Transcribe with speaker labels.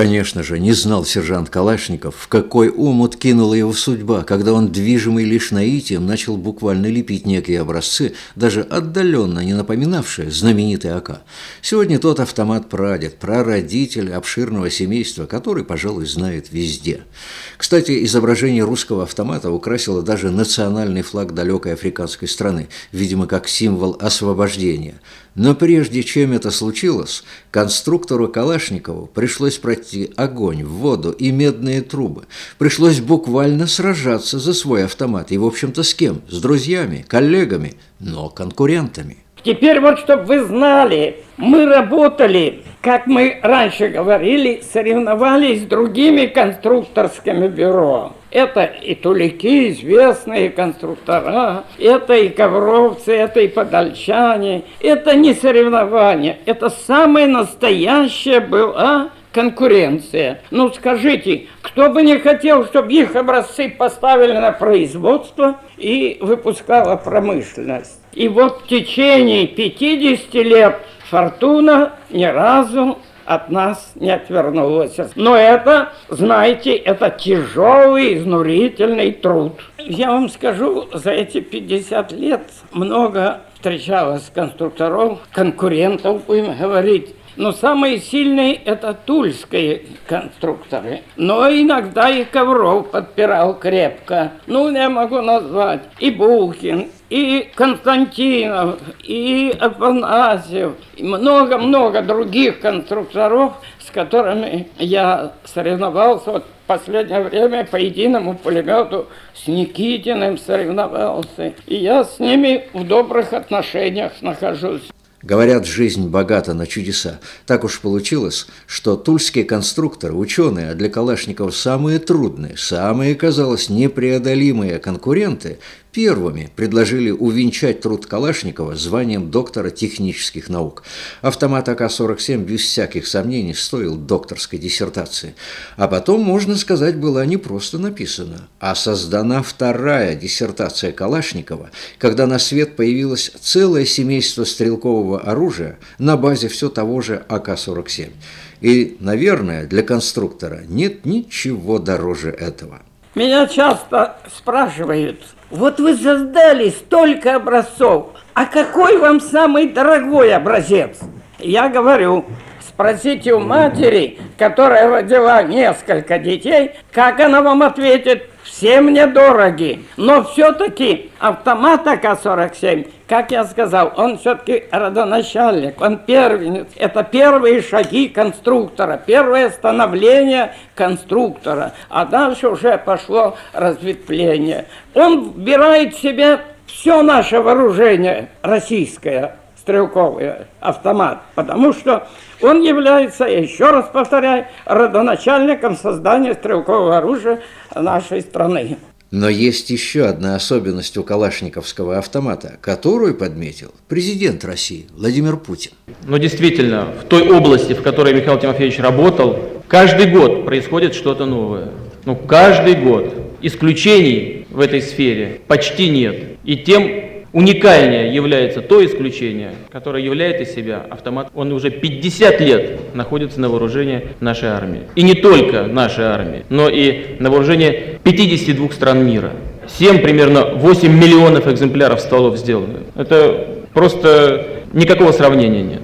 Speaker 1: Конечно же, не знал сержант Калашников, в какой омут кинула его судьба, когда он, движимый лишь наитием, начал буквально лепить некие образцы, даже отдаленно не напоминавшие знаменитый АК. Сегодня тот автомат-прадед, прародитель обширного семейства, который, пожалуй, знает везде. Кстати, изображение русского автомата украсило даже национальный флаг далекой африканской страны, видимо, как символ освобождения. Но прежде чем это случилось, конструктору Калашникову пришлось пройти огонь, воду и медные трубы. Пришлось буквально сражаться за свой автомат. И, в общем-то, с кем? С друзьями, коллегами, но конкурентами.
Speaker 2: Теперь вот, чтобы вы знали, мы работали, как мы раньше говорили, соревновались с другими конструкторскими бюро. Это и тулики, известные конструктора, это и ковровцы, это и подольчане. Это не соревнование, это самое настоящее была конкуренция. Ну скажите, кто бы не хотел, чтобы их образцы поставили на производство и выпускала промышленность. И вот в течение 50 лет Фортуна ни разу от нас не отвернулась. Но это, знаете, это тяжелый, изнурительный труд. Я вам скажу, за эти 50 лет много встречалось конструкторов, конкурентов, будем говорить, но самые сильные это тульские конструкторы. Но иногда и Ковров подпирал крепко. Ну, я могу назвать и Бухин, и Константинов, и Афанасьев, и много-много других конструкторов, с которыми я соревновался. Вот в последнее время по единому пулемету с Никитиным соревновался. И я с ними в добрых отношениях нахожусь.
Speaker 1: Говорят, жизнь богата на чудеса. Так уж получилось, что тульские конструкторы, ученые, а для Калашникова самые трудные, самые, казалось, непреодолимые конкуренты, первыми предложили увенчать труд Калашникова званием доктора технических наук. Автомат АК-47 без всяких сомнений стоил докторской диссертации. А потом, можно сказать, была не просто написана, а создана вторая диссертация Калашникова, когда на свет появилось целое семейство стрелкового оружия на базе все того же АК-47. И, наверное, для конструктора нет ничего дороже этого.
Speaker 2: Меня часто спрашивают, вот вы создали столько образцов, а какой вам самый дорогой образец? Я говорю, спросите у матери, которая родила несколько детей, как она вам ответит, все мне дороги. Но все-таки автомат АК-47, как я сказал, он все-таки родоначальник, он первенец. Это первые шаги конструктора, первое становление конструктора. А дальше уже пошло разветвление. Он вбирает в себя все наше вооружение российское, стрелковый автомат, потому что он является, еще раз повторяю, родоначальником создания стрелкового оружия нашей страны.
Speaker 1: Но есть еще одна особенность у калашниковского автомата, которую подметил президент России Владимир Путин.
Speaker 3: Но действительно, в той области, в которой Михаил Тимофеевич работал, каждый год происходит что-то новое. Ну, каждый год. Исключений в этой сфере почти нет. И тем Уникальнее является то исключение, которое являет из себя автомат. Он уже 50 лет находится на вооружении нашей армии. И не только нашей армии, но и на вооружении 52 стран мира. 7, примерно 8 миллионов экземпляров стволов сделаны. Это просто никакого сравнения нет.